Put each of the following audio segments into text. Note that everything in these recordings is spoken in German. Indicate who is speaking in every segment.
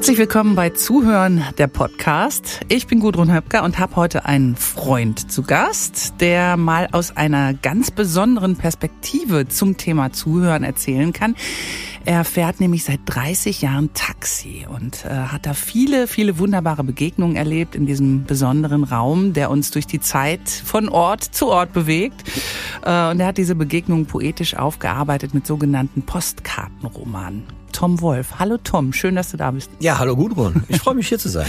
Speaker 1: Herzlich willkommen bei Zuhören der Podcast. Ich bin Gudrun Höpker und habe heute einen Freund zu Gast, der mal aus einer ganz besonderen Perspektive zum Thema Zuhören erzählen kann. Er fährt nämlich seit 30 Jahren Taxi und äh, hat da viele, viele wunderbare Begegnungen erlebt in diesem besonderen Raum, der uns durch die Zeit von Ort zu Ort bewegt. Äh, und er hat diese Begegnungen poetisch aufgearbeitet mit sogenannten Postkartenromanen. Tom Wolf. Hallo Tom, schön, dass du da bist.
Speaker 2: Ja, hallo Gudrun. Ich freue mich hier zu sein.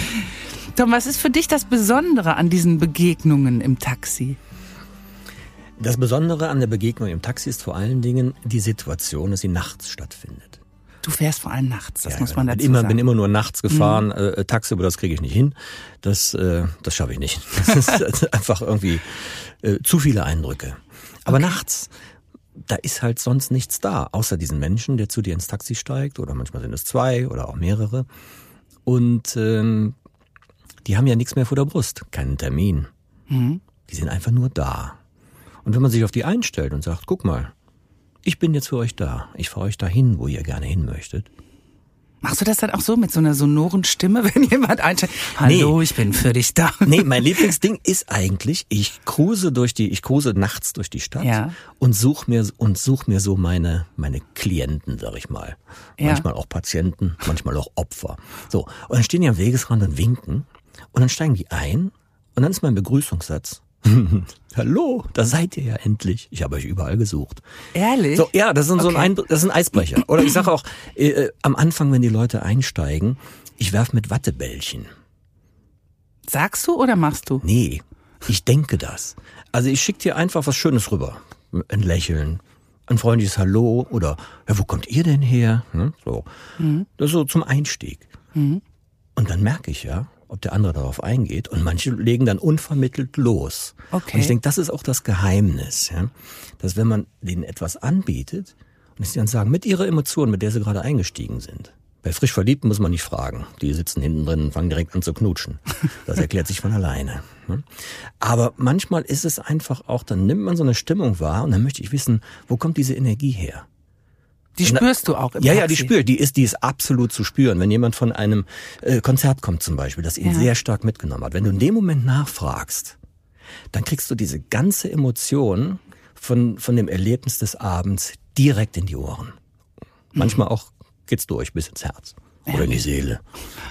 Speaker 1: Tom, was ist für dich das Besondere an diesen Begegnungen im Taxi?
Speaker 2: Das Besondere an der Begegnung im Taxi ist vor allen Dingen die Situation, dass sie nachts stattfindet.
Speaker 1: Du fährst vor allem nachts, das
Speaker 2: ja,
Speaker 1: muss man dazu
Speaker 2: immer,
Speaker 1: sagen.
Speaker 2: bin immer nur nachts gefahren. Mhm. Äh, Taxi, aber das kriege ich nicht hin. Das, äh, das schaffe ich nicht. Das ist einfach irgendwie äh, zu viele Eindrücke. Aber okay. nachts, da ist halt sonst nichts da, außer diesen Menschen, der zu dir ins Taxi steigt. Oder manchmal sind es zwei oder auch mehrere. Und ähm, die haben ja nichts mehr vor der Brust, keinen Termin. Mhm. Die sind einfach nur da. Und wenn man sich auf die einstellt und sagt, guck mal, ich bin jetzt für euch da, ich fahre euch dahin, wo ihr gerne hin möchtet.
Speaker 1: Machst du das dann auch so mit so einer sonoren Stimme, wenn jemand einsteigt? Hallo, nee. ich bin für dich da.
Speaker 2: Nee, mein Lieblingsding ist eigentlich, ich cruise durch die, ich cruise nachts durch die Stadt ja. und such mir und such mir so meine meine Klienten, sag ich mal. Ja. Manchmal auch Patienten, manchmal auch Opfer. So, und dann stehen die am Wegesrand und winken und dann steigen die ein und dann ist mein Begrüßungssatz Hallo, da seid ihr ja endlich. Ich habe euch überall gesucht.
Speaker 1: Ehrlich?
Speaker 2: So, ja, das ist okay. so ein, das ist ein Eisbrecher. Oder ich sage auch äh, äh, am Anfang, wenn die Leute einsteigen, ich werf mit Wattebällchen.
Speaker 1: Sagst du oder machst du?
Speaker 2: Nee, ich denke das. Also ich schicke dir einfach was Schönes rüber. Ein Lächeln, ein freundliches Hallo oder ja, wo kommt ihr denn her? Hm, so. Mhm. Das ist so zum Einstieg. Mhm. Und dann merke ich ja, ob der andere darauf eingeht. Und manche legen dann unvermittelt los. Okay. Und ich denke, das ist auch das Geheimnis, ja? dass wenn man denen etwas anbietet und sie dann sagen, mit ihrer Emotion, mit der sie gerade eingestiegen sind. Bei frisch Verliebten muss man nicht fragen. Die sitzen hinten drin und fangen direkt an zu knutschen. Das erklärt sich von alleine. Ne? Aber manchmal ist es einfach auch, dann nimmt man so eine Stimmung wahr und dann möchte ich wissen, wo kommt diese Energie her?
Speaker 1: Die spürst du auch im
Speaker 2: Ja,
Speaker 1: Taxi.
Speaker 2: ja, die spürt. Die ist, die ist absolut zu spüren. Wenn jemand von einem äh, Konzert kommt zum Beispiel, das ihn ja. sehr stark mitgenommen hat. Wenn du in dem Moment nachfragst, dann kriegst du diese ganze Emotion von, von dem Erlebnis des Abends direkt in die Ohren. Manchmal mhm. auch geht's durch bis ins Herz oder in die Seele.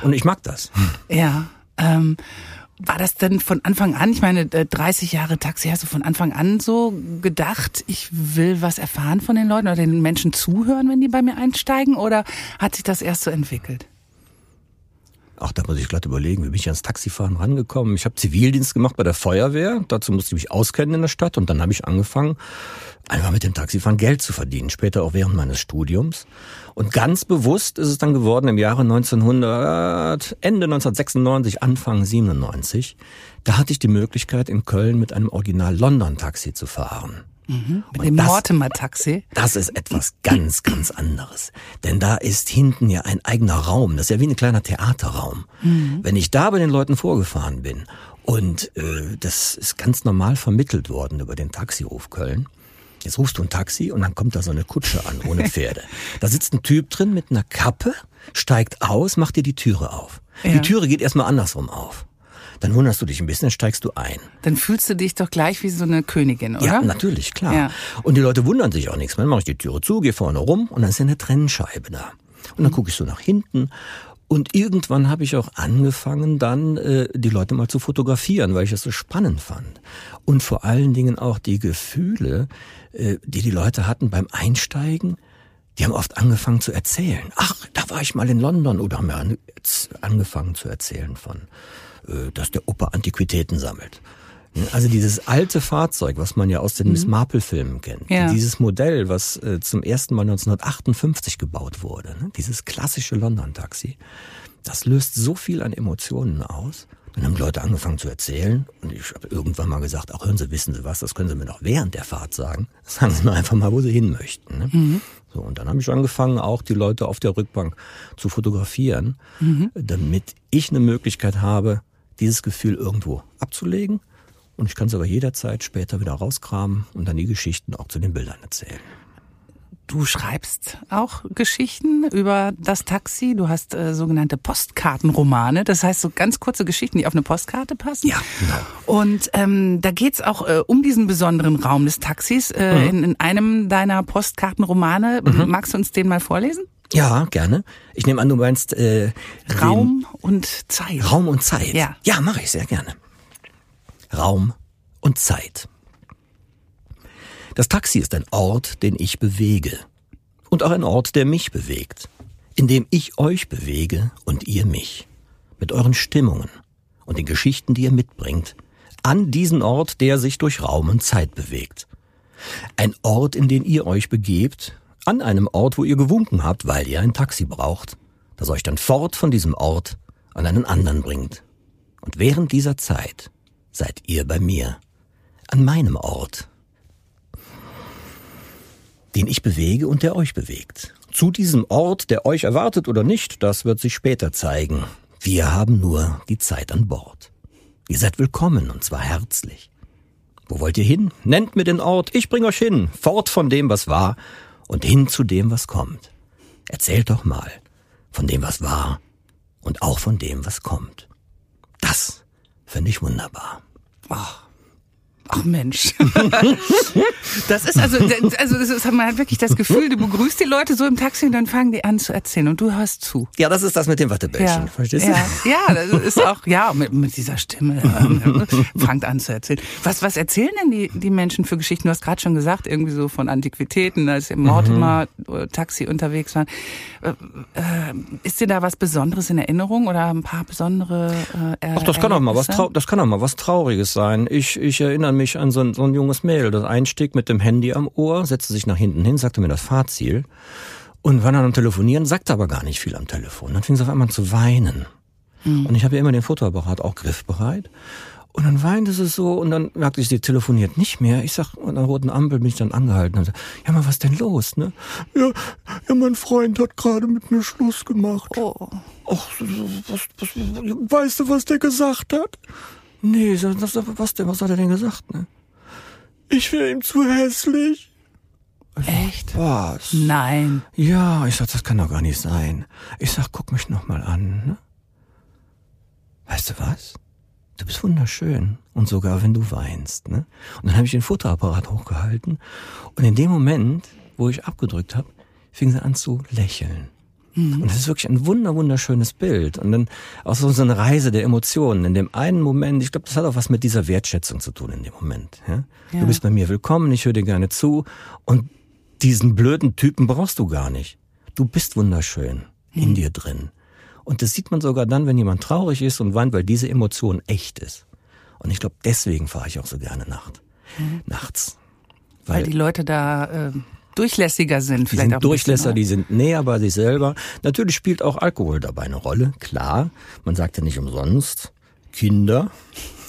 Speaker 2: Und ich mag das.
Speaker 1: Ja. Ähm, war das denn von Anfang an, ich meine, 30 äh, Jahre Taxi, hast du von Anfang an so gedacht, ich will was erfahren von den Leuten oder den Menschen zuhören, wenn die bei mir einsteigen? Oder hat sich das erst so entwickelt?
Speaker 2: Ach, da muss ich glatt überlegen, wie bin ich ans Taxifahren rangekommen? Ich habe Zivildienst gemacht bei der Feuerwehr. Dazu musste ich mich auskennen in der Stadt. Und dann habe ich angefangen, einfach mit dem Taxifahren Geld zu verdienen. Später auch während meines Studiums. Und ganz bewusst ist es dann geworden im Jahre 1900, Ende 1996, Anfang 97. Da hatte ich die Möglichkeit, in Köln mit einem Original London Taxi zu fahren.
Speaker 1: Mhm, mit dem Mortimer-Taxi?
Speaker 2: Das ist etwas ganz, ganz anderes. Denn da ist hinten ja ein eigener Raum. Das ist ja wie ein kleiner Theaterraum. Mhm. Wenn ich da bei den Leuten vorgefahren bin und äh, das ist ganz normal vermittelt worden über den Taxiruf Köln. Jetzt rufst du ein Taxi und dann kommt da so eine Kutsche an ohne Pferde. da sitzt ein Typ drin mit einer Kappe, steigt aus, macht dir die Türe auf. Ja. Die Türe geht erstmal andersrum auf dann wunderst du dich ein bisschen, dann steigst du ein.
Speaker 1: Dann fühlst du dich doch gleich wie so eine Königin, oder?
Speaker 2: Ja, natürlich, klar. Ja. Und die Leute wundern sich auch nichts. Dann mache ich die Türe zu, gehe vorne rum und dann ist ja eine Trennscheibe da. Und dann mhm. gucke ich so nach hinten und irgendwann habe ich auch angefangen, dann äh, die Leute mal zu fotografieren, weil ich das so spannend fand. Und vor allen Dingen auch die Gefühle, äh, die die Leute hatten beim Einsteigen. Die haben oft angefangen zu erzählen. Ach, da war ich mal in London oder haben ja angefangen zu erzählen von dass der Opa Antiquitäten sammelt. Also dieses alte Fahrzeug, was man ja aus den mhm. Miss Marple-Filmen kennt, ja. dieses Modell, was äh, zum ersten Mal 1958 gebaut wurde, ne? dieses klassische London-Taxi, das löst so viel an Emotionen aus. Dann haben Leute angefangen zu erzählen und ich habe irgendwann mal gesagt, ach hören Sie, wissen Sie was, das können Sie mir noch während der Fahrt sagen. Sagen Sie mir einfach mal, wo Sie hin möchten. Ne? Mhm. So, und dann habe ich angefangen, auch die Leute auf der Rückbank zu fotografieren, mhm. damit ich eine Möglichkeit habe, dieses Gefühl irgendwo abzulegen. Und ich kann es aber jederzeit später wieder rauskramen und dann die Geschichten auch zu den Bildern erzählen.
Speaker 1: Du schreibst auch Geschichten über das Taxi. Du hast äh, sogenannte Postkartenromane. Das heißt so ganz kurze Geschichten, die auf eine Postkarte passen.
Speaker 2: Ja, genau.
Speaker 1: Und ähm, da geht's auch äh, um diesen besonderen Raum des Taxis. Äh,
Speaker 2: Mhm.
Speaker 1: in, in einem deiner Postkartenromane. Magst du uns den mal vorlesen?
Speaker 2: Ja, gerne. Ich nehme an, du meinst äh,
Speaker 1: Raum und Zeit.
Speaker 2: Raum und Zeit.
Speaker 1: Ja.
Speaker 2: Ja, mache ich sehr gerne. Raum und Zeit. Das Taxi ist ein Ort, den ich bewege. Und auch ein Ort, der mich bewegt. In dem ich euch bewege und ihr mich. Mit euren Stimmungen und den Geschichten, die ihr mitbringt. An diesen Ort, der sich durch Raum und Zeit bewegt. Ein Ort, in den ihr euch begebt, an einem Ort, wo ihr gewunken habt, weil ihr ein Taxi braucht, das euch dann fort von diesem Ort an einen anderen bringt. Und während dieser Zeit seid ihr bei mir, an meinem Ort, den ich bewege und der euch bewegt. Zu diesem Ort, der euch erwartet oder nicht, das wird sich später zeigen. Wir haben nur die Zeit an Bord. Ihr seid willkommen und zwar herzlich. Wo wollt ihr hin? Nennt mir den Ort, ich bring euch hin, fort von dem, was war und hin zu dem, was kommt. Erzählt doch mal von dem, was war und auch von dem, was kommt. Das finde ich wunderbar.
Speaker 1: Ach Mensch. Das ist also, also das ist, man hat wirklich das Gefühl, du begrüßt die Leute so im Taxi und dann fangen die an zu erzählen und du hörst zu.
Speaker 2: Ja, das ist das mit dem Wattebällchen, verstehst du?
Speaker 1: ja, ja, das ist auch, ja, mit, mit dieser Stimme ähm, fangt an zu erzählen. Was, was erzählen denn die, die Menschen für Geschichten? Du hast gerade schon gesagt, irgendwie so von Antiquitäten, als im Mortimer äh, Taxi unterwegs waren. Äh, äh, ist dir da was Besonderes in Erinnerung oder ein paar besondere äh,
Speaker 2: Ach, das kann auch mal was das kann auch mal was Trauriges sein. Ich, ich erinnere mich an so ein, so ein junges Mädel, das einstieg mit dem Handy am Ohr, setzte sich nach hinten hin, sagte mir das Fahrziel und war dann am Telefonieren, sagte aber gar nicht viel am Telefon. Dann fing sie auf einmal an zu weinen. Und ich habe ja immer den Fotoapparat auch griffbereit. Und dann weinte sie so und dann merkte ich, sie telefoniert nicht mehr. Ich sag, an der roten Ampel bin ich dann angehalten und sag, ja, mal, was denn los, ne? Ja, ja, mein Freund hat gerade mit mir Schluss gemacht.
Speaker 1: Oh.
Speaker 2: Ach, was, was, weißt du, was der gesagt hat? Nee, was denn, was hat er denn gesagt, ne? Ich wäre ihm zu hässlich.
Speaker 1: Echt?
Speaker 2: Was?
Speaker 1: Nein.
Speaker 2: Ja, ich sag, das kann doch gar nicht sein. Ich sag, guck mich noch mal an, ne? Weißt du was? Du bist wunderschön. Und sogar wenn du weinst, ne? Und dann habe ich den Fotoapparat hochgehalten. Und in dem Moment, wo ich abgedrückt habe, fing sie an zu lächeln. Und das ist wirklich ein wunder, wunderschönes Bild. Und dann auch so so eine Reise der Emotionen. In dem einen Moment, ich glaube, das hat auch was mit dieser Wertschätzung zu tun in dem Moment. Ja?
Speaker 1: Ja.
Speaker 2: Du bist bei mir willkommen, ich höre dir gerne zu. Und diesen blöden Typen brauchst du gar nicht. Du bist wunderschön in dir drin. Und das sieht man sogar dann, wenn jemand traurig ist und weint, weil diese Emotion echt ist. Und ich glaube, deswegen fahre ich auch so gerne Nacht. nachts.
Speaker 1: Weil die Leute da äh, durchlässiger sind.
Speaker 2: Die sind
Speaker 1: oder?
Speaker 2: die sind näher bei sich selber. Natürlich spielt auch Alkohol dabei eine Rolle, klar. Man sagt ja nicht umsonst, Kinder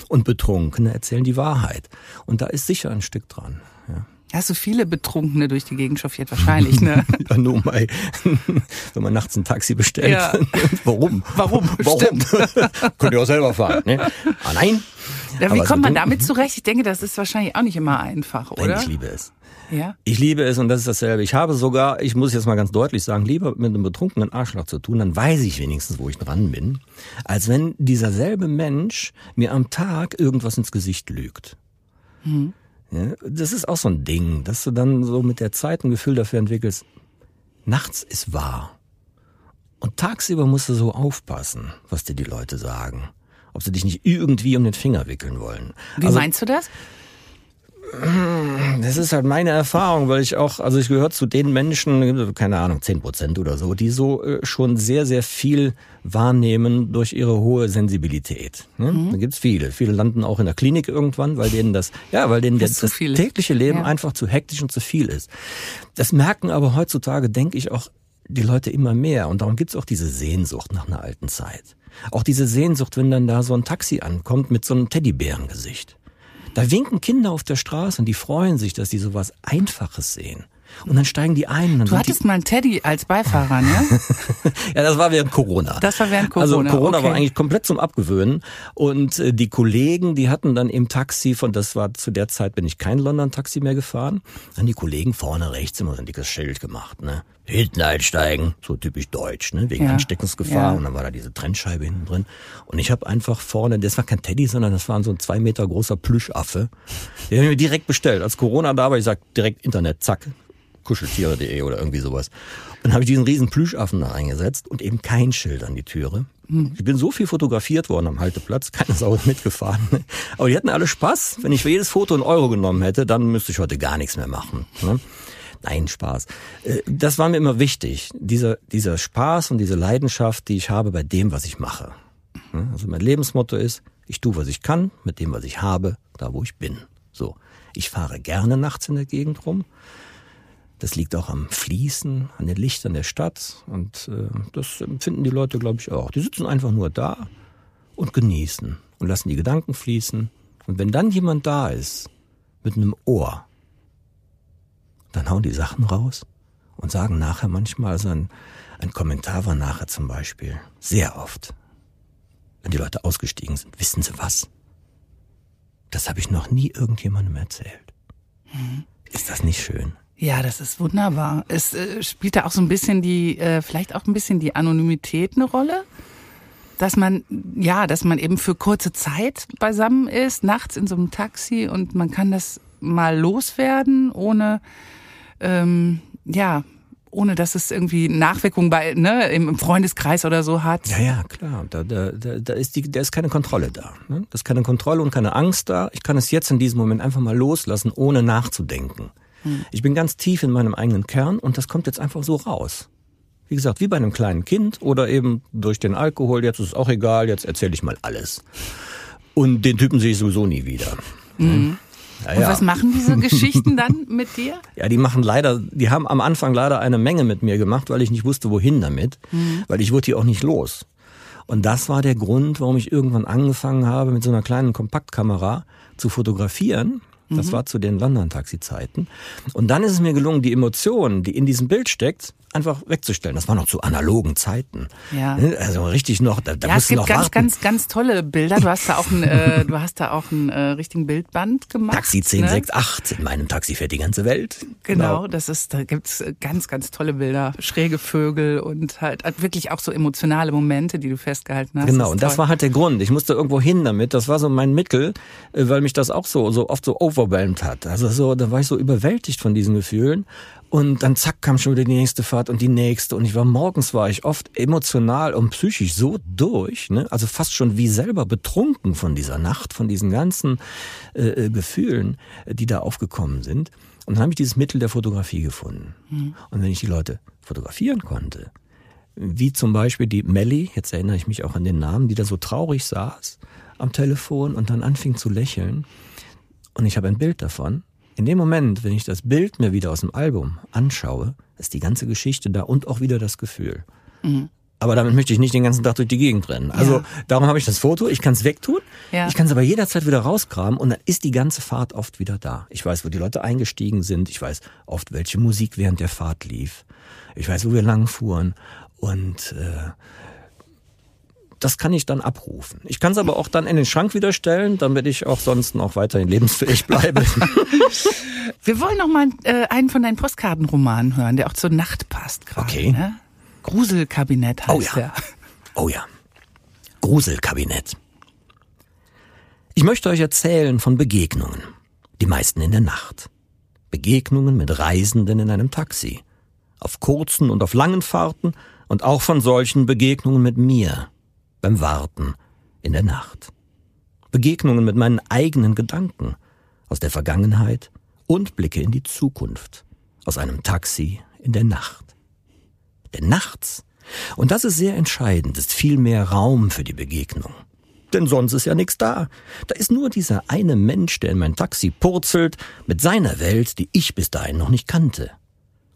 Speaker 2: und Betrunkene erzählen die Wahrheit. Und da ist sicher ein Stück dran. Ja.
Speaker 1: Hast du viele Betrunkene durch die Gegend chauffiert? Wahrscheinlich, ne?
Speaker 2: Ja, nur mal, wenn man nachts ein Taxi bestellt.
Speaker 1: Ja.
Speaker 2: Warum?
Speaker 1: Warum?
Speaker 2: Warum? Könnt ihr auch selber fahren, ne? Ah, nein.
Speaker 1: Ja, wie kommt man damit zurecht? Ich denke, das ist wahrscheinlich auch nicht immer einfach,
Speaker 2: Nein,
Speaker 1: oder?
Speaker 2: ich liebe es.
Speaker 1: Ja.
Speaker 2: Ich liebe es und das ist dasselbe. Ich habe sogar, ich muss jetzt mal ganz deutlich sagen, lieber mit einem betrunkenen Arschloch zu tun, dann weiß ich wenigstens, wo ich dran bin, als wenn dieser selbe Mensch mir am Tag irgendwas ins Gesicht lügt. Ja, das ist auch so ein Ding, dass du dann so mit der Zeit ein Gefühl dafür entwickelst, nachts ist wahr. Und tagsüber musst du so aufpassen, was dir die Leute sagen. Ob sie dich nicht irgendwie um den Finger wickeln wollen.
Speaker 1: Wie
Speaker 2: Also-
Speaker 1: meinst du das?
Speaker 2: Das ist halt meine Erfahrung, weil ich auch, also ich gehöre zu den Menschen, keine Ahnung, 10 Prozent oder so, die so äh, schon sehr, sehr viel wahrnehmen durch ihre hohe Sensibilität. Ne? Da gibt's viele. Viele landen auch in der Klinik irgendwann, weil denen das, ja, weil denen
Speaker 1: Das
Speaker 2: das, tägliche Leben
Speaker 1: Ja.
Speaker 2: einfach zu hektisch und zu viel ist. Das merken aber heutzutage, denke ich, auch die Leute immer mehr. Und darum gibt's auch diese Sehnsucht nach einer alten Zeit. Auch diese Sehnsucht, wenn dann da so ein Taxi ankommt mit so einem Teddybärengesicht. Da winken Kinder auf der Straße und die freuen sich, dass die sowas Einfaches sehen. Und dann steigen die ein.
Speaker 1: du hattest mal einen Teddy als Beifahrer, ne?
Speaker 2: ja, das war während Corona.
Speaker 1: Das war während Corona.
Speaker 2: Also Corona
Speaker 1: okay.
Speaker 2: war eigentlich komplett zum Abgewöhnen. Und äh, die Kollegen, die hatten dann im Taxi, von das war zu der Zeit, bin ich kein London-Taxi mehr gefahren, dann die Kollegen vorne rechts immer so ein dickes Schild gemacht, ne? Hinten einsteigen, so typisch deutsch, ne? Wegen
Speaker 1: Ja.
Speaker 2: Ansteckungsgefahr.
Speaker 1: Ja.
Speaker 2: Und dann war da diese Trennscheibe hinten drin. Und ich habe einfach vorne, das war kein Teddy, sondern das war so ein zwei Meter großer Plüschaffe. Den habe ich mir direkt bestellt. Als Corona da war, ich sag direkt Internet, zack, kuscheltiere.de oder irgendwie sowas. Und dann habe ich diesen riesen Plüschaffen da eingesetzt und eben kein Schild an die Türe. Ich bin so viel fotografiert worden am Halteplatz, keine Sau ist mitgefahren. Aber die hatten alle Spaß. Wenn ich für jedes Foto einen Euro genommen hätte, dann müsste ich heute gar nichts mehr machen. Ne? Nein, Spaß. Äh, Das war mir immer wichtig. Dieser, dieser Spaß und diese Leidenschaft, die ich habe bei dem, was ich mache. Ne? Also mein Lebensmotto ist, ich tue, was ich kann, mit dem, was ich habe, da, wo ich bin. So. Ich fahre gerne nachts in der Gegend rum. Das liegt auch am Fließen, an den Lichtern der Stadt. Und äh, das empfinden die Leute, glaube ich, auch. Die sitzen einfach nur da und genießen und lassen die Gedanken fließen. Und wenn dann jemand da ist mit einem Ohr, dann hauen die Sachen raus und sagen nachher manchmal, also ein, ein Kommentar war nachher zum Beispiel, sehr oft, wenn die Leute ausgestiegen sind, wissen sie was? Das habe ich noch nie irgendjemandem erzählt. Ist das nicht schön?
Speaker 1: Ja, das ist wunderbar. Es äh, spielt da auch so ein bisschen die, äh, vielleicht auch ein bisschen die Anonymität eine Rolle. Dass man, ja, dass man eben für kurze Zeit beisammen ist, nachts in so einem Taxi und man kann das mal loswerden, ohne, ähm, ja, ohne dass es irgendwie Nachwirkungen bei, ne, im Freundeskreis oder so hat.
Speaker 2: Ja, ja, klar. Da, da, da, ist die, da ist keine Kontrolle da. Ne? Da ist keine Kontrolle und keine Angst da. Ich kann es jetzt in diesem Moment einfach mal loslassen, ohne nachzudenken. Ich bin ganz tief in meinem eigenen Kern und das kommt jetzt einfach so raus. Wie gesagt, wie bei einem kleinen Kind oder eben durch den Alkohol, jetzt ist es auch egal, jetzt erzähle ich mal alles. Und den Typen sehe ich sowieso nie wieder. Ja,
Speaker 1: Und
Speaker 2: ja.
Speaker 1: was machen diese Geschichten dann mit dir?
Speaker 2: Ja, die machen leider, die haben am Anfang leider eine Menge mit mir gemacht, weil ich nicht wusste, wohin damit, weil ich wurde die auch nicht los. Und das war der Grund, warum ich irgendwann angefangen habe, mit so einer kleinen Kompaktkamera zu fotografieren. Das war zu den London-Taxi-Zeiten. Und dann ist es mir gelungen, die Emotionen, die in diesem Bild steckt, einfach wegzustellen. Das war noch zu analogen Zeiten.
Speaker 1: Ja.
Speaker 2: Also richtig noch, da, da
Speaker 1: Ja, es
Speaker 2: musst du
Speaker 1: gibt
Speaker 2: noch
Speaker 1: ganz,
Speaker 2: warten.
Speaker 1: ganz, ganz tolle Bilder. Du hast da auch ein, äh, du hast da auch einen äh, richtigen Bildband gemacht.
Speaker 2: Taxi
Speaker 1: ne?
Speaker 2: 1068, in meinem Taxi fährt die ganze Welt.
Speaker 1: Genau, das ist, da gibt's äh, ganz, ganz tolle Bilder. Schräge Vögel und halt halt wirklich auch so emotionale Momente, die du festgehalten hast.
Speaker 2: Genau,
Speaker 1: ist
Speaker 2: und das war halt der Grund. Ich musste irgendwo hin damit. Das war so mein Mittel, äh, weil mich das auch so, so oft so overwhelmed hat. Also so, da war ich so überwältigt von diesen Gefühlen. Und dann zack kam schon wieder die nächste Fahrt und die nächste. Und ich war morgens war ich oft emotional und psychisch so durch, ne? also fast schon wie selber betrunken von dieser Nacht, von diesen ganzen äh, äh, Gefühlen, äh, die da aufgekommen sind. Und dann habe ich dieses Mittel der Fotografie gefunden. Und wenn ich die Leute fotografieren konnte, wie zum Beispiel die Melly, jetzt erinnere ich mich auch an den Namen, die da so traurig saß am Telefon und dann anfing zu lächeln. Und ich habe ein Bild davon. In dem Moment, wenn ich das Bild mir wieder aus dem Album anschaue, ist die ganze Geschichte da und auch wieder das Gefühl. Aber damit möchte ich nicht den ganzen Tag durch die Gegend rennen. Also
Speaker 1: Ja.
Speaker 2: darum habe ich das Foto. Ich kann es wegtun.
Speaker 1: Ja.
Speaker 2: Ich kann es aber jederzeit wieder rausgraben und dann ist die ganze Fahrt oft wieder da. Ich weiß, wo die Leute eingestiegen sind. Ich weiß oft, welche Musik während der Fahrt lief. Ich weiß, wo wir lang fuhren. Und äh, das kann ich dann abrufen. Ich kann es aber auch dann in den Schrank wieder stellen, damit ich auch sonst noch weiterhin lebensfähig bleibe.
Speaker 1: Wir wollen noch mal äh, einen von deinen Postkartenromanen hören, der auch zur Nacht passt gerade.
Speaker 2: Okay.
Speaker 1: Ne? Gruselkabinett heißt
Speaker 2: Oh ja.
Speaker 1: der.
Speaker 2: Oh ja. Gruselkabinett. Ich möchte euch erzählen von Begegnungen. Die meisten in der Nacht. Begegnungen mit Reisenden in einem Taxi. Auf kurzen und auf langen Fahrten und auch von solchen Begegnungen mit mir. Beim Warten in der Nacht. Begegnungen mit meinen eigenen Gedanken. Aus der Vergangenheit und Blicke in die Zukunft. Aus einem Taxi in der Nacht. Denn nachts, und das ist sehr entscheidend, ist viel mehr Raum für die Begegnung. Denn sonst ist ja nichts da. Da ist nur dieser eine Mensch, der in mein Taxi purzelt, mit seiner Welt, die ich bis dahin noch nicht kannte.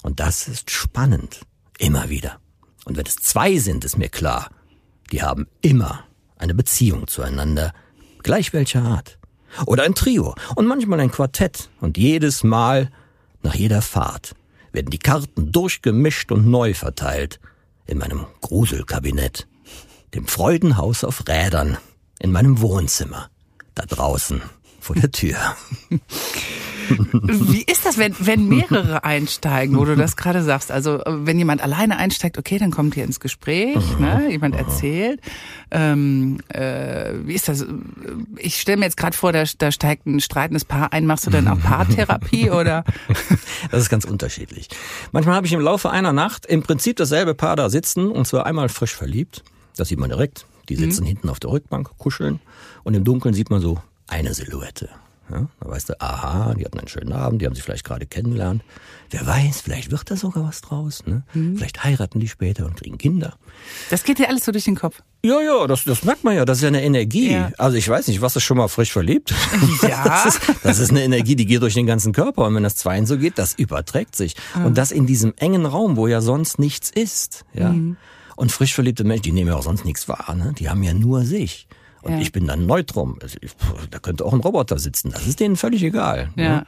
Speaker 2: Und das ist spannend. Immer wieder. Und wenn es zwei sind, ist mir klar, die haben immer eine Beziehung zueinander, gleich welcher Art. Oder ein Trio und manchmal ein Quartett und jedes Mal, nach jeder Fahrt, werden die Karten durchgemischt und neu verteilt. In meinem Gruselkabinett. Dem Freudenhaus auf Rädern. In meinem Wohnzimmer. Da draußen. Vor der Tür.
Speaker 1: Wie ist das, wenn, wenn mehrere einsteigen, wo du das gerade sagst? Also wenn jemand alleine einsteigt, okay, dann kommt ihr ins Gespräch, ne? jemand erzählt. Ähm, äh, wie ist das? Ich stelle mir jetzt gerade vor, da, da steigt ein streitendes Paar ein. Machst du dann auch Paartherapie oder?
Speaker 2: Das ist ganz unterschiedlich. Manchmal habe ich im Laufe einer Nacht im Prinzip dasselbe Paar da sitzen und zwar einmal frisch verliebt. Das sieht man direkt. Die sitzen mhm. hinten auf der Rückbank, kuscheln und im Dunkeln sieht man so eine Silhouette. Ja, da weißt du, aha, die hatten einen schönen Abend, die haben sich vielleicht gerade kennengelernt. Wer weiß, vielleicht wird da sogar was draus. Ne? Mhm. Vielleicht heiraten die später und kriegen Kinder.
Speaker 1: Das geht dir alles so durch den Kopf.
Speaker 2: Ja, ja, das, das merkt man ja. Das ist ja eine Energie. Ja. Also ich weiß nicht, was ist schon mal frisch verliebt? Ja. Das ist, das ist eine Energie, die geht durch den ganzen Körper. Und wenn das Zweien so geht, das überträgt sich. Mhm. Und das in diesem engen Raum, wo ja sonst nichts ist. Ja. Mhm. Und frisch verliebte Menschen, die nehmen ja auch sonst nichts wahr. Ne? Die haben ja nur sich. Und ja. ich bin dann Neutrum. Also da könnte auch ein Roboter sitzen. Das ist denen völlig egal. Ne? Ja.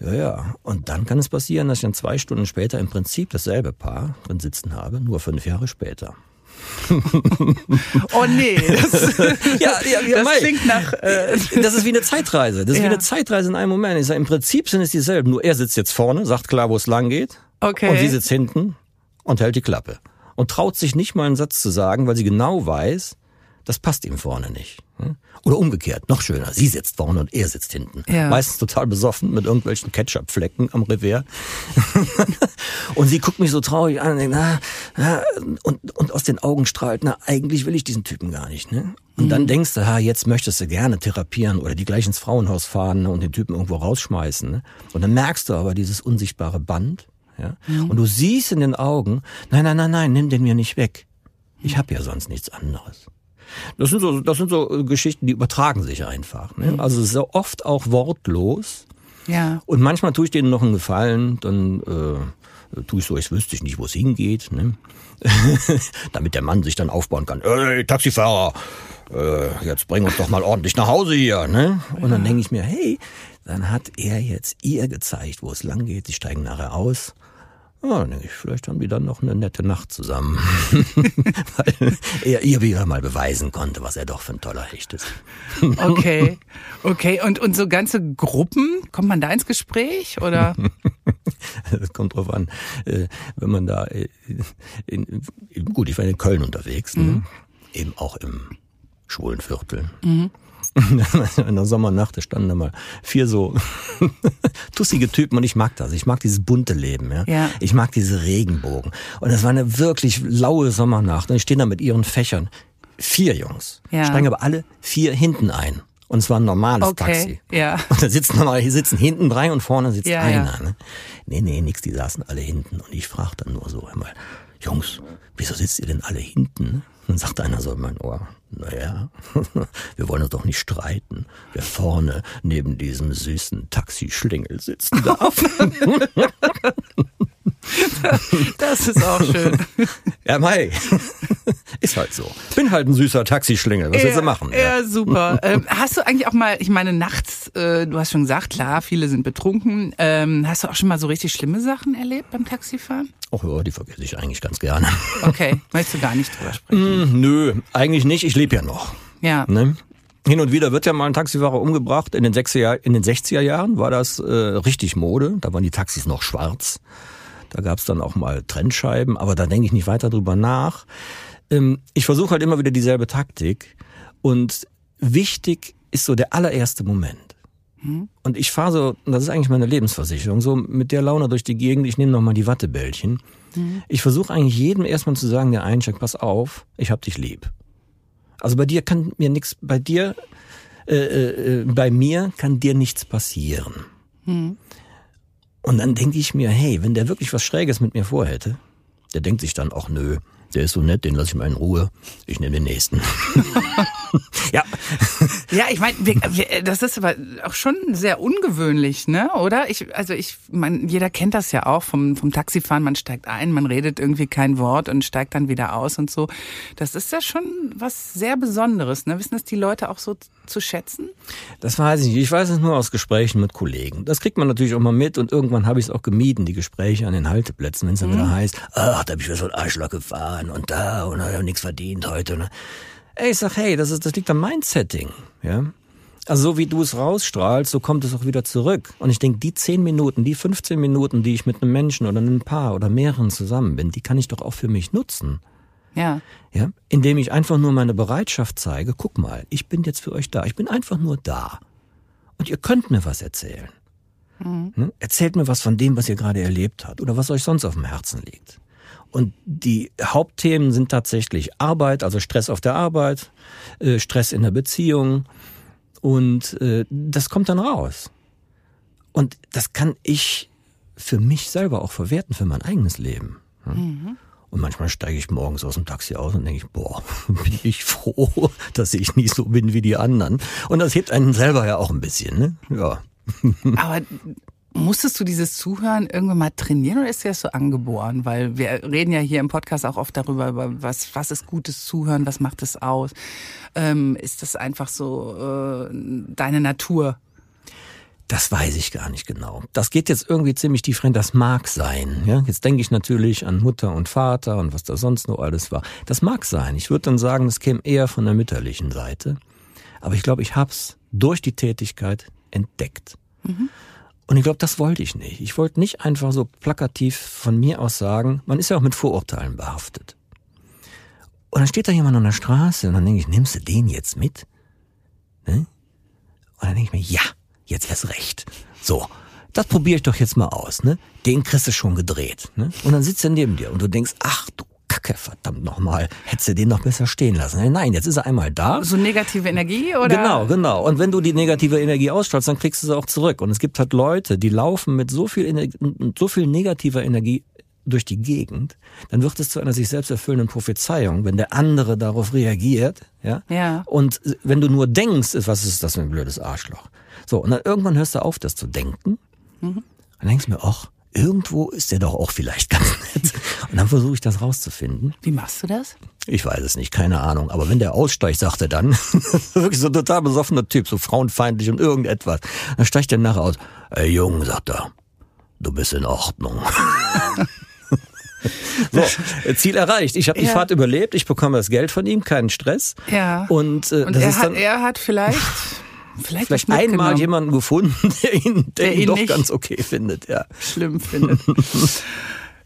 Speaker 2: Ja, ja. Und dann kann es passieren, dass ich dann zwei Stunden später im Prinzip dasselbe Paar drin sitzen habe, nur fünf Jahre später.
Speaker 1: oh nee, das, ja, ja, ja, das klingt nach. Äh
Speaker 2: das ist wie eine Zeitreise. Das ist wie eine Zeitreise in einem Moment. Ich sage, im Prinzip sind es dieselben. Nur er sitzt jetzt vorne, sagt klar, wo es lang geht. Okay. Und sie sitzt hinten und hält die Klappe. Und traut sich nicht mal einen Satz zu sagen, weil sie genau weiß, das passt ihm vorne nicht. Hm? Oder umgekehrt, noch schöner. Sie sitzt vorne und er sitzt hinten. Ja. Meistens total besoffen mit irgendwelchen Ketchup-Flecken am Revers. und sie guckt mich so traurig an und denkt, na, na, und, und aus den Augen strahlt, na, eigentlich will ich diesen Typen gar nicht. Ne? Und mhm. dann denkst du, ha, jetzt möchtest du gerne therapieren oder die gleich ins Frauenhaus fahren ne, und den Typen irgendwo rausschmeißen. Ne? Und dann merkst du aber dieses unsichtbare Band. Ja? Mhm. Und du siehst in den Augen, nein, nein, nein, nein, nimm den mir nicht weg. Ich habe ja sonst nichts anderes. Das sind so, das sind so äh, Geschichten, die übertragen sich einfach. Ne? Mhm. Also so oft auch wortlos. Ja. Und manchmal tue ich denen noch einen Gefallen, dann äh, tue ich so, als wüsste ich nicht, wo es hingeht. Ne? Damit der Mann sich dann aufbauen kann. Ey, Taxifahrer, äh, jetzt bring uns doch mal ordentlich nach Hause hier. Ne? Und dann denke ich mir, hey, dann hat er jetzt ihr gezeigt, wo es lang geht. Sie steigen nachher aus. Ja, denke ich, vielleicht haben die dann noch eine nette Nacht zusammen. Weil er ihr wieder mal beweisen konnte, was er doch für ein toller Hecht ist.
Speaker 1: okay, okay. Und, und so ganze Gruppen, kommt man da ins Gespräch oder?
Speaker 2: Das kommt drauf an. Äh, wenn man da, äh, in, gut, ich war in Köln unterwegs, ne? mhm. ne? eben auch im Schwulenviertel. Mhm. in der Sommernacht, da standen da mal vier so tussige Typen und ich mag das. Ich mag dieses bunte Leben, ja. ja. Ich mag diese Regenbogen. Und es war eine wirklich laue Sommernacht und ich stehe da mit ihren Fächern. Vier Jungs. Ja. Steigen aber alle vier hinten ein. Und es war ein normales okay, Taxi. Ja. Und da sitzen normal, hier sitzen hinten drei und vorne sitzt ja, einer. Ja. Ne? Nee, nee, nix, die saßen alle hinten. Und ich frage dann nur so einmal, Jungs, wieso sitzt ihr denn alle hinten? Dann sagt einer so in mein Ohr, naja, wir wollen uns doch nicht streiten, wer vorne neben diesem süßen Taxischlingel sitzen darf.
Speaker 1: Das ist auch schön.
Speaker 2: Ja, Mai. Ist halt so. Bin halt ein süßer Taxischlingel. Was ja, willst du machen?
Speaker 1: Ja, ja super. Ähm, hast du eigentlich auch mal, ich meine, nachts, äh, du hast schon gesagt, klar, viele sind betrunken. Ähm, hast du auch schon mal so richtig schlimme Sachen erlebt beim Taxifahren?
Speaker 2: Ach ja, die vergesse ich eigentlich ganz gerne.
Speaker 1: Okay, möchtest du gar nicht drüber sprechen?
Speaker 2: Mm, nö, eigentlich nicht. Ich lebe ja noch. Ja. Ne? Hin und wieder wird ja mal ein Taxifahrer umgebracht. In den, 60er, in den 60er Jahren war das äh, richtig Mode. Da waren die Taxis noch schwarz. Da gab es dann auch mal Trennscheiben, aber da denke ich nicht weiter drüber nach. Ähm, ich versuche halt immer wieder dieselbe Taktik. Und wichtig ist so der allererste Moment. Hm? Und ich fahre so, das ist eigentlich meine Lebensversicherung, so mit der Laune durch die Gegend, ich nehme nochmal die Wattebällchen. Mhm. Ich versuche eigentlich jedem erstmal zu sagen, der einsteigt, pass auf, ich hab dich lieb. Also bei dir kann mir nichts, bei dir, äh, äh, bei mir kann dir nichts passieren. Mhm. Und dann denke ich mir, hey, wenn der wirklich was Schräges mit mir vorhätte, der denkt sich dann, ach nö, der ist so nett, den lasse ich mal in Ruhe. Ich nehme den nächsten. ja.
Speaker 1: Ja, ich meine, das ist aber auch schon sehr ungewöhnlich, ne? Oder? Ich, also ich, man, jeder kennt das ja auch vom, vom Taxifahren. Man steigt ein, man redet irgendwie kein Wort und steigt dann wieder aus und so. Das ist ja schon was sehr Besonderes, ne? Wissen das die Leute auch so zu schätzen?
Speaker 2: Das weiß ich nicht. Ich weiß es nur aus Gesprächen mit Kollegen. Das kriegt man natürlich auch mal mit und irgendwann habe ich es auch gemieden, die Gespräche an den Halteplätzen, wenn es dann mhm. wieder heißt, ach, da habe ich wieder so ein Arschloch gefahren und da und da habe nichts verdient heute. Ne? Ey, ich sag, hey, das, ist, das liegt am Mindsetting. Ja? Also so wie du es rausstrahlst, so kommt es auch wieder zurück. Und ich denke, die 10 Minuten, die 15 Minuten, die ich mit einem Menschen oder einem Paar oder mehreren zusammen bin, die kann ich doch auch für mich nutzen.
Speaker 1: Ja.
Speaker 2: Ja, indem ich einfach nur meine Bereitschaft zeige, guck mal, ich bin jetzt für euch da. Ich bin einfach nur da. Und ihr könnt mir was erzählen. Mhm. Ne? Erzählt mir was von dem, was ihr gerade erlebt habt oder was euch sonst auf dem Herzen liegt. Und die Hauptthemen sind tatsächlich Arbeit, also Stress auf der Arbeit, äh, Stress in der Beziehung und äh, das kommt dann raus. Und das kann ich für mich selber auch verwerten, für mein eigenes Leben. Mhm. Und manchmal steige ich morgens aus dem Taxi aus und denke ich, boah, bin ich froh, dass ich nicht so bin wie die anderen. Und das hebt einen selber ja auch ein bisschen, ne? Ja.
Speaker 1: Aber musstest du dieses Zuhören irgendwann mal trainieren oder ist dir das so angeboren? Weil wir reden ja hier im Podcast auch oft darüber, was, was ist gutes Zuhören, was macht es aus? Ähm, ist das einfach so äh, deine Natur?
Speaker 2: Das weiß ich gar nicht genau. Das geht jetzt irgendwie ziemlich tief rein. Das mag sein. Ja? Jetzt denke ich natürlich an Mutter und Vater und was da sonst noch alles war. Das mag sein. Ich würde dann sagen, es käme eher von der mütterlichen Seite. Aber ich glaube, ich hab's durch die Tätigkeit entdeckt. Mhm. Und ich glaube, das wollte ich nicht. Ich wollte nicht einfach so plakativ von mir aus sagen, man ist ja auch mit Vorurteilen behaftet. Und dann steht da jemand an der Straße und dann denke ich, nimmst du den jetzt mit? Ne? Und dann denke ich mir, ja, jetzt erst recht. So, das probiere ich doch jetzt mal aus, ne? Den kriegst du schon gedreht, ne? Und dann sitzt er neben dir und du denkst, ach du Kacke, verdammt nochmal, hättest du den noch besser stehen lassen. Nein, jetzt ist er einmal da.
Speaker 1: So negative Energie oder?
Speaker 2: Genau, genau. Und wenn du die negative Energie ausstrahlst, dann kriegst du sie auch zurück. Und es gibt halt Leute, die laufen mit so viel, Energie, so viel negativer Energie durch die Gegend, dann wird es zu einer sich selbst erfüllenden Prophezeiung, wenn der andere darauf reagiert, ja.
Speaker 1: ja.
Speaker 2: Und wenn du nur denkst, was ist das für ein blödes Arschloch? So, und dann irgendwann hörst du auf, das zu denken. Mhm. Dann denkst du mir, ach, irgendwo ist der doch auch vielleicht ganz nett. Und dann versuche ich das rauszufinden.
Speaker 1: Wie machst du das?
Speaker 2: Ich weiß es nicht, keine Ahnung. Aber wenn der aussteigt, sagt er dann, wirklich so ein total besoffener Typ, so frauenfeindlich und irgendetwas. Dann steigt er nachher aus. Ey Jung, sagt er, du bist in Ordnung. so, Ziel erreicht. Ich habe die ja. Fahrt überlebt, ich bekomme das Geld von ihm, keinen Stress.
Speaker 1: Ja.
Speaker 2: Und,
Speaker 1: äh, und er, hat, er hat vielleicht
Speaker 2: vielleicht, vielleicht einmal jemanden gefunden, der ihn, der, der ihn, ihn doch ganz okay findet, ja.
Speaker 1: Schlimm findet.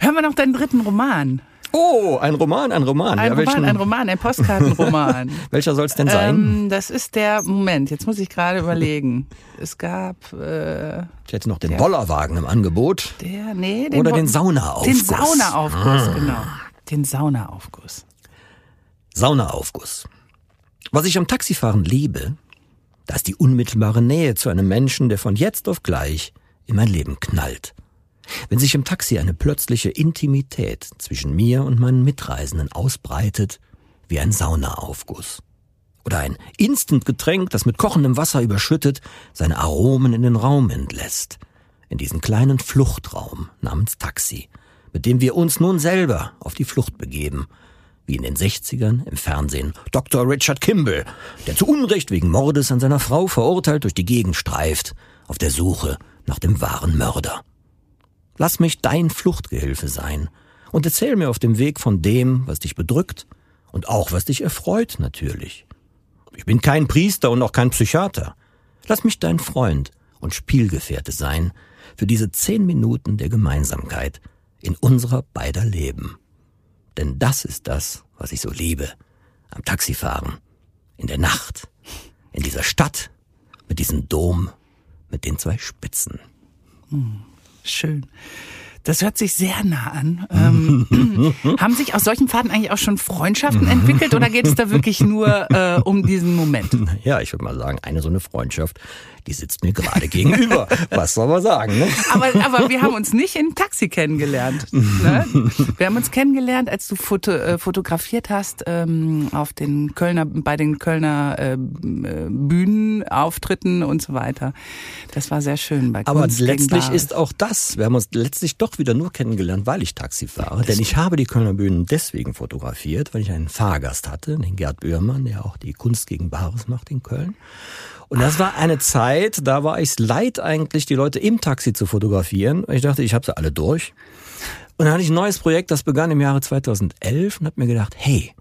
Speaker 1: Hören wir noch deinen dritten Roman.
Speaker 2: Oh, ein Roman, ein Roman.
Speaker 1: Ein ja, Roman, welchen? ein Roman, ein Postkartenroman.
Speaker 2: Welcher soll es denn sein? Ähm,
Speaker 1: das ist der, Moment, jetzt muss ich gerade überlegen. Es gab... Äh,
Speaker 2: ich hätte noch den der, Bollerwagen im Angebot.
Speaker 1: Der, nee. Den
Speaker 2: Oder den Saunaaufguss.
Speaker 1: Den Saunaaufguss, ah. genau. Den Saunaaufguss.
Speaker 2: Saunaaufguss. Was ich am Taxifahren liebe, da ist die unmittelbare Nähe zu einem Menschen, der von jetzt auf gleich in mein Leben knallt. Wenn sich im Taxi eine plötzliche Intimität zwischen mir und meinen Mitreisenden ausbreitet, wie ein Saunaaufguss. Oder ein Instant-Getränk, das mit kochendem Wasser überschüttet, seine Aromen in den Raum entlässt. In diesen kleinen Fluchtraum namens Taxi, mit dem wir uns nun selber auf die Flucht begeben wie in den 60ern im Fernsehen Dr. Richard Kimball, der zu Unrecht wegen Mordes an seiner Frau verurteilt durch die Gegend streift, auf der Suche nach dem wahren Mörder. Lass mich dein Fluchtgehilfe sein und erzähl mir auf dem Weg von dem, was dich bedrückt und auch was dich erfreut natürlich. Ich bin kein Priester und auch kein Psychiater. Lass mich dein Freund und Spielgefährte sein für diese zehn Minuten der Gemeinsamkeit in unserer beider Leben. Denn das ist das, was ich so liebe. Am Taxifahren. In der Nacht. In dieser Stadt. Mit diesem Dom. Mit den zwei Spitzen.
Speaker 1: Hm, schön. Das hört sich sehr nah an. Ähm, haben sich aus solchen Fahrten eigentlich auch schon Freundschaften entwickelt oder geht es da wirklich nur äh, um diesen Moment?
Speaker 2: Ja, ich würde mal sagen, eine so eine Freundschaft, die sitzt mir gerade gegenüber. Was soll man sagen? Ne?
Speaker 1: Aber, aber wir haben uns nicht im Taxi kennengelernt. Ne? Wir haben uns kennengelernt, als du foto, äh, fotografiert hast ähm, auf den Kölner, bei den Kölner äh, Bühnenauftritten und so weiter. Das war sehr schön. Bei
Speaker 2: aber
Speaker 1: Kunst
Speaker 2: letztlich ist auch das. Wir haben uns letztlich doch wieder nur kennengelernt, weil ich Taxi fahre. Denn ich habe die Kölner Bühnen deswegen fotografiert, weil ich einen Fahrgast hatte, den Gerd Bührmann, der auch die Kunst gegen Bares macht in Köln. Und das war eine Zeit, da war ich leid eigentlich, die Leute im Taxi zu fotografieren. Ich dachte, ich habe sie alle durch. Und dann hatte ich ein neues Projekt, das begann im Jahre 2011 und habe mir gedacht, hey,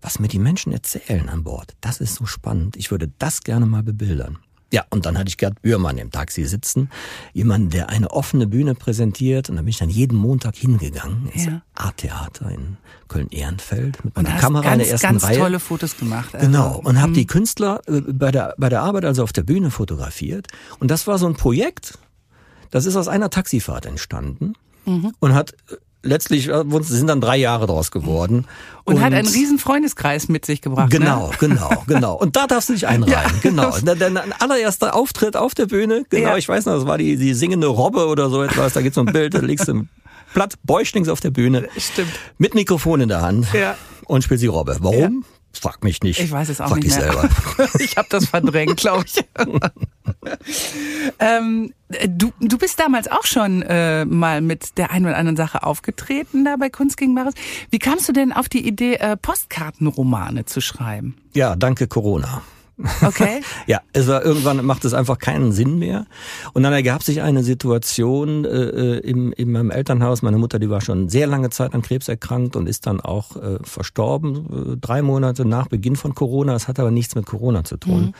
Speaker 2: was mir die Menschen erzählen an Bord, das ist so spannend. Ich würde das gerne mal bebildern. Ja, und dann hatte ich Gerd Bührmann im Taxi sitzen. Jemand, der eine offene Bühne präsentiert. Und da bin ich dann jeden Montag hingegangen ins ja. Art-Theater in Köln-Ehrenfeld mit meiner Kamera
Speaker 1: ganz,
Speaker 2: in der ersten
Speaker 1: ganz
Speaker 2: Reihe.
Speaker 1: tolle Fotos gemacht.
Speaker 2: Also, genau. Und habe die Künstler äh, bei der, bei der Arbeit, also auf der Bühne fotografiert. Und das war so ein Projekt, das ist aus einer Taxifahrt entstanden. Mhm. Und hat äh, letztlich äh, sind dann drei Jahre draus geworden.
Speaker 1: Und, und hat einen riesen Freundeskreis mit sich gebracht.
Speaker 2: Genau,
Speaker 1: ne?
Speaker 2: genau, genau. Und da darfst du dich einreihen. Ja. Genau. Dein allererster Auftritt auf der Bühne, genau, ja. ich weiß noch, das war die, die singende Robbe oder so etwas. Da gibt's so ein Bild, da liegst du platt, bäuchlings auf der Bühne.
Speaker 1: Stimmt.
Speaker 2: Mit Mikrofon in der Hand. Ja. Und spielst die Robbe. Warum? Ja. Frag mich nicht.
Speaker 1: Ich weiß es auch
Speaker 2: Frag
Speaker 1: nicht mehr.
Speaker 2: selber.
Speaker 1: ich habe das verdrängt, glaube ich. ähm, du, du bist damals auch schon äh, mal mit der einen oder anderen Sache aufgetreten da bei Kunst gegen Bares. Wie kamst du denn auf die Idee, äh, Postkartenromane zu schreiben?
Speaker 2: Ja, danke Corona.
Speaker 1: Okay.
Speaker 2: ja, es war irgendwann macht es einfach keinen Sinn mehr. Und dann ergab sich eine Situation äh, äh, im, in meinem Elternhaus. Meine Mutter, die war schon sehr lange Zeit an Krebs erkrankt und ist dann auch äh, verstorben, äh, drei Monate nach Beginn von Corona. Das hat aber nichts mit Corona zu tun. Mhm.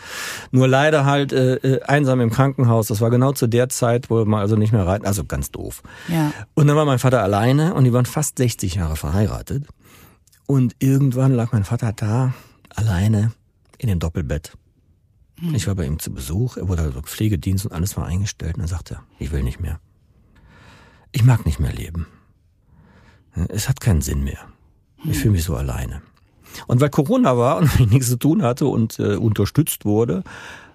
Speaker 2: Nur leider halt äh, äh, einsam im Krankenhaus. Das war genau zu der Zeit, wo man also nicht mehr reiten, also ganz doof.
Speaker 1: Ja.
Speaker 2: Und dann war mein Vater alleine und die waren fast 60 Jahre verheiratet. Und irgendwann lag mein Vater da, alleine in dem Doppelbett. Hm. Ich war bei ihm zu Besuch, er wurde also Pflegedienst und alles war eingestellt und er sagte, ich will nicht mehr. Ich mag nicht mehr leben. Es hat keinen Sinn mehr. Ich hm. fühle mich so alleine. Und weil Corona war und ich nichts zu tun hatte und äh, unterstützt wurde,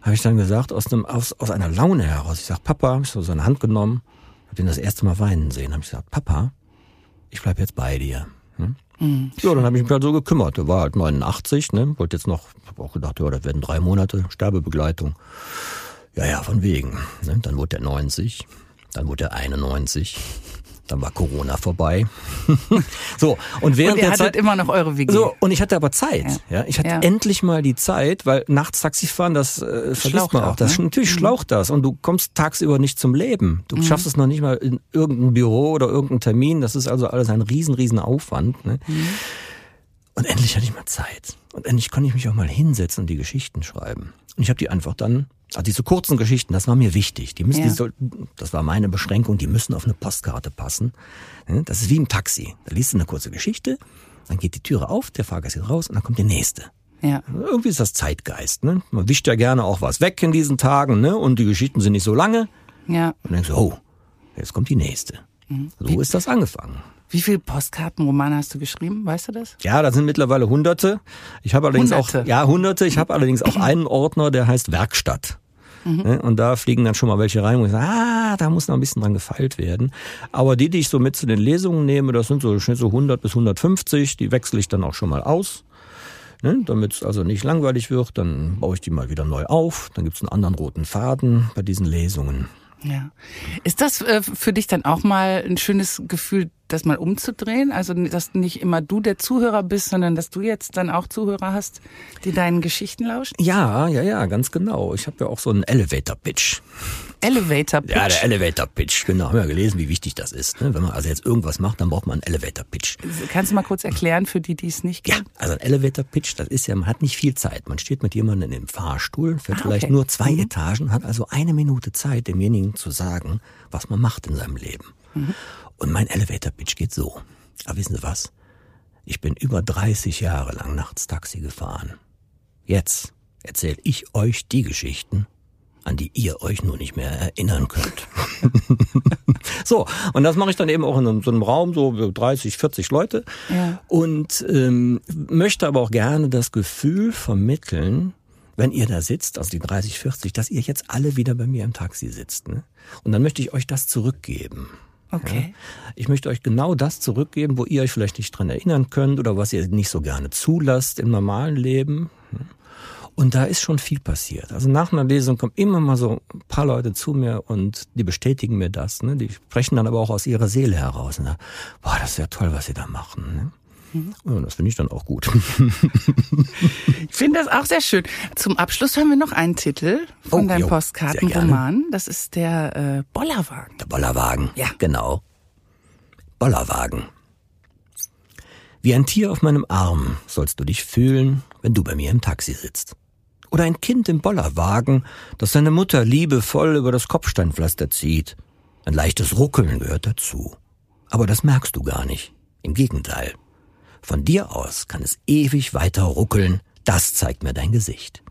Speaker 2: habe ich dann gesagt, aus, einem, aus, aus einer Laune heraus, ich sag Papa, habe ich so seine Hand genommen, habe ihn das erste Mal weinen sehen, habe ich gesagt, Papa, ich bleib jetzt bei dir. Hm? Mhm. Ja, dann habe ich mich halt so gekümmert. Der war halt 89, ne? Wollte jetzt noch, habe auch gedacht, ja, das werden drei Monate Sterbebegleitung. Ja, ja, von wegen. Ne? Dann wurde er 90, dann wurde er 91. Dann war Corona vorbei. so und während
Speaker 1: und ihr
Speaker 2: der Zeit
Speaker 1: immer noch eure WG.
Speaker 2: So und ich hatte aber Zeit. Ja, ja ich hatte ja. endlich mal die Zeit, weil nachts Taxi fahren, das äh, vergisst man auch. Das ne? natürlich mhm. schlaucht das und du kommst tagsüber nicht zum Leben. Du mhm. schaffst es noch nicht mal in irgendein Büro oder irgendeinen Termin. Das ist also alles ein riesen, riesen Aufwand. Ne? Mhm. Und endlich hatte ich mal Zeit. Und endlich konnte ich mich auch mal hinsetzen und die Geschichten schreiben. Und ich habe die einfach dann, also diese kurzen Geschichten, das war mir wichtig. Die müssen, ja. die sollten, das war meine Beschränkung, die müssen auf eine Postkarte passen. Das ist wie im Taxi. Da liest du eine kurze Geschichte, dann geht die Türe auf, der Fahrgast geht raus und dann kommt der nächste.
Speaker 1: Ja.
Speaker 2: Irgendwie ist das Zeitgeist. Ne? Man wischt ja gerne auch was weg in diesen Tagen, ne? Und die Geschichten sind nicht so lange.
Speaker 1: Ja.
Speaker 2: Und dann denkst du, oh, jetzt kommt die nächste. Mhm. So ist das angefangen.
Speaker 1: Wie viele Postkartenromane hast du geschrieben? Weißt du das?
Speaker 2: Ja, da sind mittlerweile hunderte. Ich habe allerdings hunderte. auch ja hunderte. Ich habe allerdings auch einen Ordner, der heißt Werkstatt. Mhm. Ne, und da fliegen dann schon mal welche rein, wo ich sage, ah, da muss noch ein bisschen dran gefeilt werden. Aber die, die ich so mit zu den Lesungen nehme, das sind so so 100 bis 150. Die wechsle ich dann auch schon mal aus. Ne, Damit es also nicht langweilig wird, dann baue ich die mal wieder neu auf. Dann gibt's einen anderen roten Faden bei diesen Lesungen.
Speaker 1: Ja. Ist das äh, für dich dann auch mal ein schönes Gefühl, das mal umzudrehen? Also, dass nicht immer du der Zuhörer bist, sondern dass du jetzt dann auch Zuhörer hast, die deinen Geschichten lauschen?
Speaker 2: Ja, ja, ja, ganz genau. Ich habe ja auch so einen Elevator-Pitch.
Speaker 1: Elevator-Pitch?
Speaker 2: Ja, der Elevator-Pitch, genau. Haben wir ja gelesen, wie wichtig das ist. Ne? Wenn man also jetzt irgendwas macht, dann braucht man einen Elevator-Pitch.
Speaker 1: Kannst du mal kurz erklären für die, die es nicht kennen?
Speaker 2: Ja, also ein Elevator-Pitch, das ist ja, man hat nicht viel Zeit. Man steht mit jemandem im Fahrstuhl, fährt ah, vielleicht nur zwei mhm. Etagen, hat also eine Minute Zeit, demjenigen zu sagen, was man macht in seinem Leben. Mhm. Und mein Elevator-Pitch geht so. Aber wissen Sie was? Ich bin über 30 Jahre lang nachts Taxi gefahren. Jetzt erzähle ich euch die Geschichten, an die ihr euch nur nicht mehr erinnern könnt. so, und das mache ich dann eben auch in so einem Raum, so 30, 40 Leute. Ja. Und ähm, möchte aber auch gerne das Gefühl vermitteln, wenn ihr da sitzt, also die 30, 40, dass ihr jetzt alle wieder bei mir im Taxi sitzt. Ne? Und dann möchte ich euch das zurückgeben.
Speaker 1: Okay.
Speaker 2: Ja? Ich möchte euch genau das zurückgeben, wo ihr euch vielleicht nicht dran erinnern könnt oder was ihr nicht so gerne zulasst im normalen Leben. Und da ist schon viel passiert. Also nach einer Lesung kommen immer mal so ein paar Leute zu mir und die bestätigen mir das. Ne? Die sprechen dann aber auch aus ihrer Seele heraus. Ne? Boah, das ist ja toll, was sie da machen. Ne? Mhm. Ja, das finde ich dann auch gut.
Speaker 1: ich finde das auch sehr schön. Zum Abschluss haben wir noch einen Titel von oh, deinem Postkartenroman. Das ist der äh, Bollerwagen.
Speaker 2: Der Bollerwagen. Ja. Genau. Bollerwagen. Wie ein Tier auf meinem Arm sollst du dich fühlen, wenn du bei mir im Taxi sitzt. Oder ein Kind im Bollerwagen, das seine Mutter liebevoll über das Kopfsteinpflaster zieht. Ein leichtes Ruckeln gehört dazu. Aber das merkst du gar nicht. Im Gegenteil. Von dir aus kann es ewig weiter ruckeln, das zeigt mir dein Gesicht.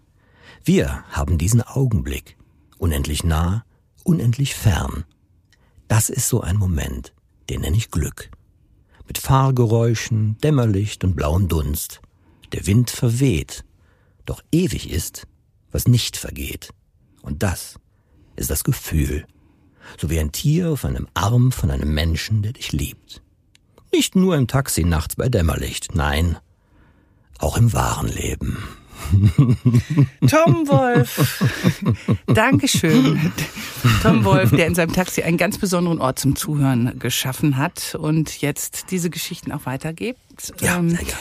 Speaker 2: Wir haben diesen Augenblick. Unendlich nah, unendlich fern. Das ist so ein Moment, den nenne ich Glück. Mit Fahrgeräuschen, Dämmerlicht und blauem Dunst. Der Wind verweht, doch ewig ist, was nicht vergeht. Und das ist das Gefühl, so wie ein Tier auf einem Arm von einem Menschen, der dich liebt. Nicht nur im Taxi nachts bei Dämmerlicht, nein, auch im wahren Leben.
Speaker 1: Tom Wolf. Dankeschön. Tom Wolf, der in seinem Taxi einen ganz besonderen Ort zum Zuhören geschaffen hat und jetzt diese Geschichten auch weitergibt.
Speaker 2: Ja, ähm, sehr gerne.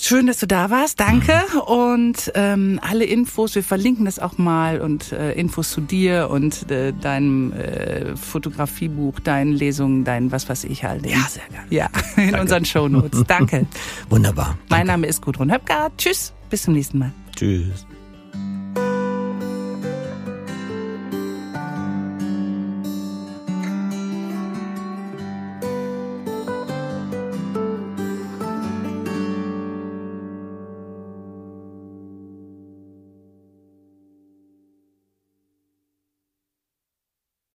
Speaker 1: Schön, dass du da warst. Danke. Und ähm, alle Infos, wir verlinken das auch mal und äh, Infos zu dir und äh, deinem äh, Fotografiebuch, deinen Lesungen, dein was weiß ich halt.
Speaker 2: Ja, sehr gerne.
Speaker 1: Ja, in Danke. unseren Shownotes. Danke.
Speaker 2: Wunderbar.
Speaker 1: Mein Name ist Gudrun Höpker. Tschüss. Bis zum nächsten Mal.
Speaker 2: Tschüss.